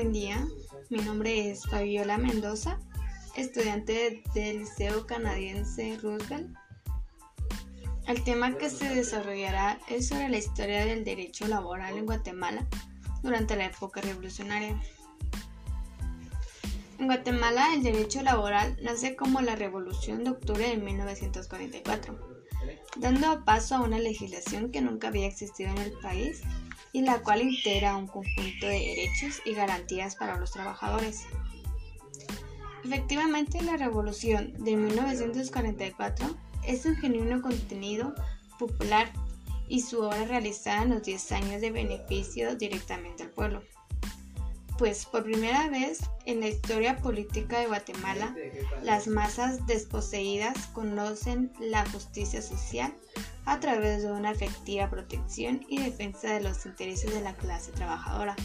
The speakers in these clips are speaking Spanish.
Buen día, mi nombre es Fabiola Mendoza, estudiante del Liceo Canadiense Roosevelt. El tema que se desarrollará es sobre la historia del derecho laboral en Guatemala durante la época revolucionaria. En Guatemala el derecho laboral nace como la Revolución de Octubre de 1944, dando paso a una legislación que nunca había existido en el país y la cual integra un conjunto de derechos y garantías para los trabajadores. Efectivamente, la Revolución de 1944 es un genuino contenido popular y su obra realizada en los 10 años de beneficio directamente al pueblo. Pues por primera vez en la historia política de Guatemala, las masas desposeídas conocen la justicia social a través de una efectiva protección y defensa de los intereses de la clase trabajadora.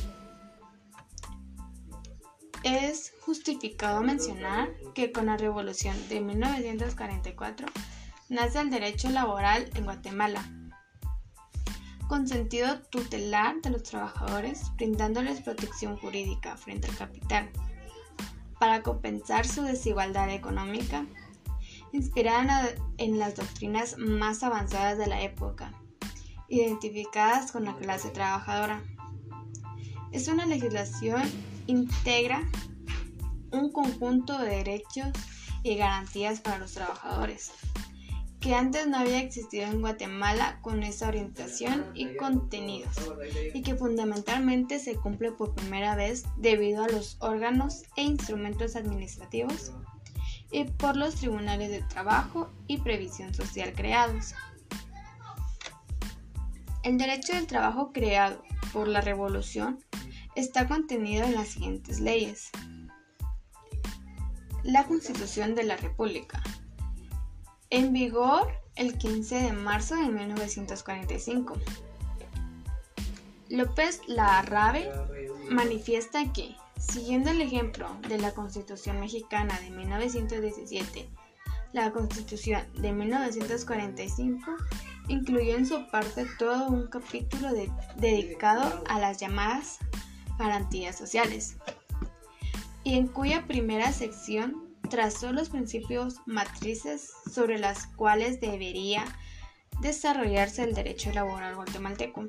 Es justificado mencionar que con la revolución de 1944 nace el derecho laboral en Guatemala, con sentido tutelar de los trabajadores, brindándoles protección jurídica frente al capital, para compensar su desigualdad económica, inspirada en las doctrinas más avanzadas de la época, identificadas con la clase trabajadora. Es una legislación integra un conjunto de derechos y garantías para los trabajadores que antes no había existido en Guatemala con esa orientación y contenidos, y que fundamentalmente se cumple por primera vez debido a los órganos e instrumentos administrativos y por los tribunales de trabajo y previsión social creados. El derecho del trabajo creado por la revolución está contenido en las siguientes leyes. La Constitución de la República, en vigor el 15 de marzo de 1945. López Larrabe manifiesta que, siguiendo el ejemplo de la Constitución mexicana de 1917, la Constitución de 1945 incluyó en su parte todo un capítulo dedicado a las llamadas garantías sociales, y en cuya primera sección trazó los principios matrices sobre las cuales debería desarrollarse el derecho laboral guatemalteco.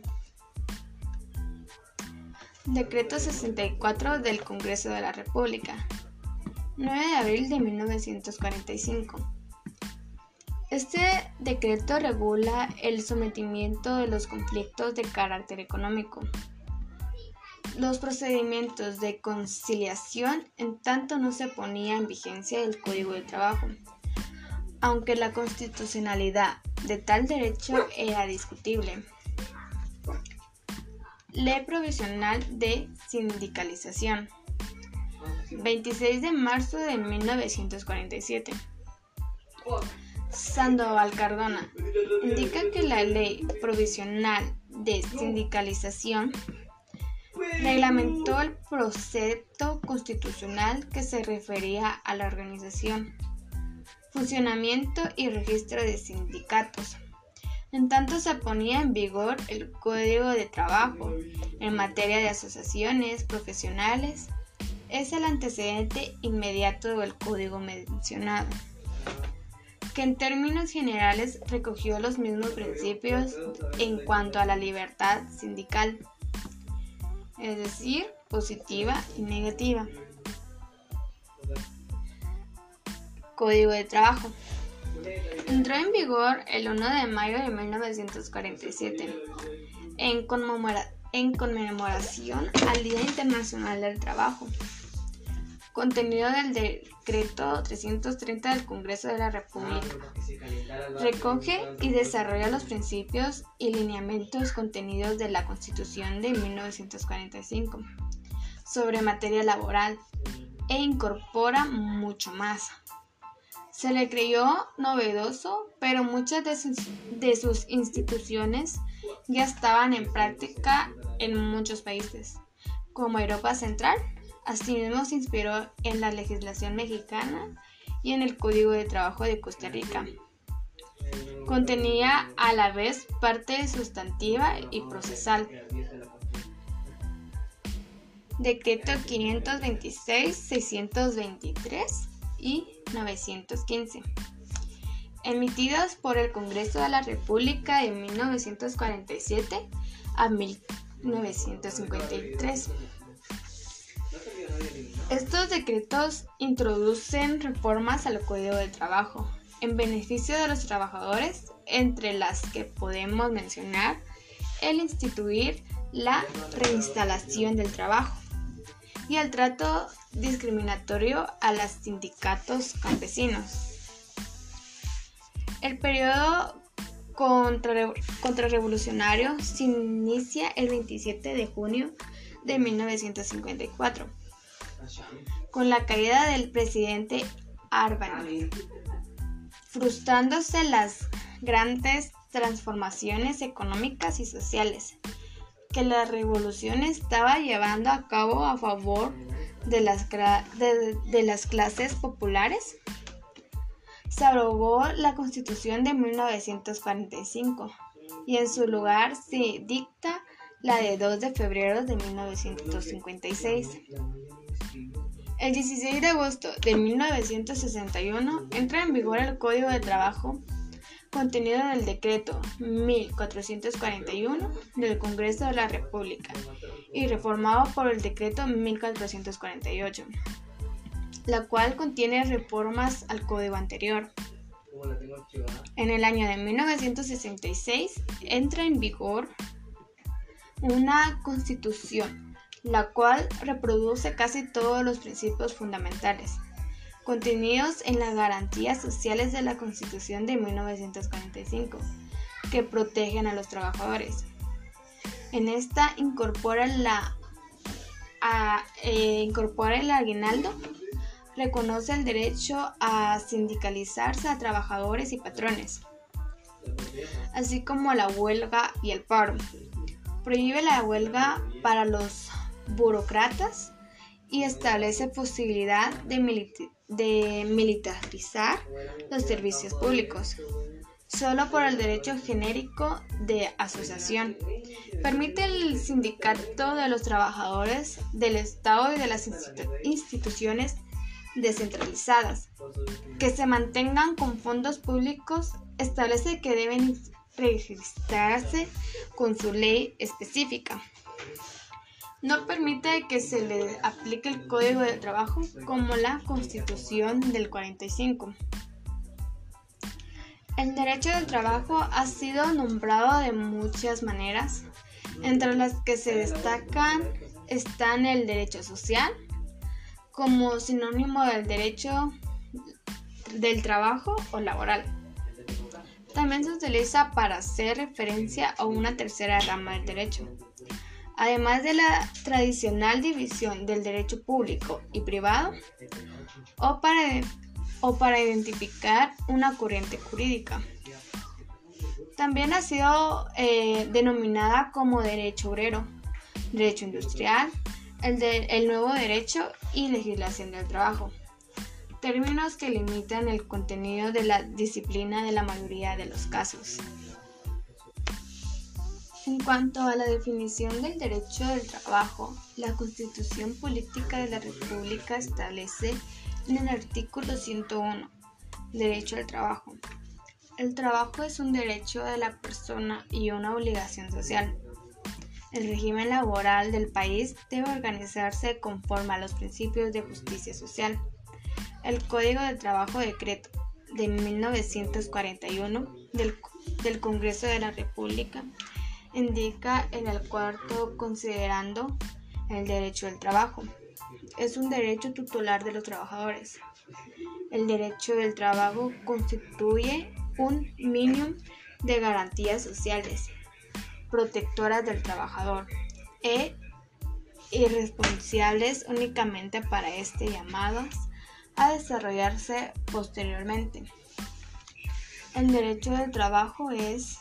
Decreto 64 del Congreso de la República, 9 de abril de 1945. Este decreto regula el sometimiento de los conflictos de carácter económico, los procedimientos de conciliación en tanto no se ponía en vigencia el Código de Trabajo, aunque la constitucionalidad de tal derecho era discutible. Ley provisional de sindicalización. 26 de marzo de 1947. Sandoval Cardona indica que la ley provisional de sindicalización reglamentó el precepto constitucional que se refería a la organización, funcionamiento y registro de sindicatos. En tanto se ponía en vigor el Código de Trabajo en materia de asociaciones profesionales. Es el antecedente inmediato del código mencionado, que en términos generales recogió los mismos principios en cuanto a la libertad sindical es decir, positiva y negativa. Código de Trabajo. Entró en vigor el 1 de mayo de 1947 en, en conmemoración al Día Internacional del Trabajo. Contenido del decreto 330 del Congreso de la República. Recoge y desarrolla los principios y lineamientos contenidos de la Constitución de 1945 sobre materia laboral e incorpora mucho más. Se le creyó novedoso, pero muchas de sus, de sus instituciones ya estaban en práctica en muchos países, como Europa Central, Asimismo se inspiró en la legislación mexicana y en el Código de Trabajo de Costa Rica. Contenía a la vez parte sustantiva y procesal. Decreto 526, 623 y 915, emitidos por el Congreso de la República de 1947 a 1953. Estos decretos introducen reformas al Código de Trabajo en beneficio de los trabajadores, entre las que podemos mencionar el instituir la reinstalación del trabajo y el trato discriminatorio a los sindicatos campesinos. El periodo contrarrevolucionario se inicia el 27 de junio de 1954 con la caída del presidente Arban, frustrándose las grandes transformaciones económicas y sociales que la revolución estaba llevando a cabo a favor de las, de, las clases populares. Se abrogó la Constitución de 1945 y en su lugar se dicta la de 2 de febrero de 1956. El 16 de agosto de 1961 entra en vigor el Código de Trabajo contenido en el decreto 1441 del Congreso de la República y reformado por el decreto 1448, la cual contiene reformas al código anterior. En el año de 1966 entra en vigor una constitución, la cual reproduce casi todos los principios fundamentales contenidos en las garantías sociales de la Constitución de 1945, que protegen a los trabajadores. En esta eh, incorpora el aguinaldo, reconoce el derecho a sindicalizarse a trabajadores y patrones, así como la huelga y el paro. Prohíbe la huelga para los burócratas y establece posibilidad de, militarizar los servicios públicos, solo por el derecho genérico de asociación. Permite el sindicato de los trabajadores del Estado y de las instituciones descentralizadas que se mantengan con fondos públicos. Establece que deben registrarse con su ley específica no permite que se le aplique el Código de Trabajo como la Constitución del 45. El derecho del trabajo ha sido nombrado de muchas maneras, entre las que se destacan están el derecho social, como sinónimo del derecho del trabajo o laboral. También se utiliza para hacer referencia a una tercera rama del derecho, además de la tradicional división del derecho público y privado, o para, o para identificar una corriente jurídica. También ha sido eh, denominada como derecho obrero, derecho industrial, el, el nuevo derecho y legislación del trabajo, términos que limitan el contenido de la disciplina de la mayoría de los casos. En cuanto a la definición del derecho del trabajo, la Constitución Política de la República establece en el artículo 101, Derecho al trabajo. El trabajo es un derecho de la persona y una obligación social. El régimen laboral del país debe organizarse conforme a los principios de justicia social. El Código de Trabajo Decreto de 1941 del, del Congreso de la República indica en el cuarto considerando el derecho del trabajo. Es un derecho tutelar de los trabajadores. El derecho del trabajo constituye un mínimo de garantías sociales protectoras del trabajador e irresponsables únicamente para este llamados a desarrollarse posteriormente. El derecho del trabajo es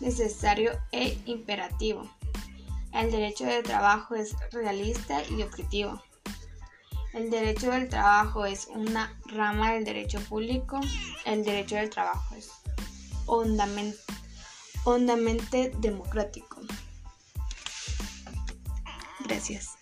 necesario e imperativo. El derecho del trabajo es realista y objetivo. El derecho del trabajo es una rama del derecho público. El derecho del trabajo es hondamente, democrático. Gracias.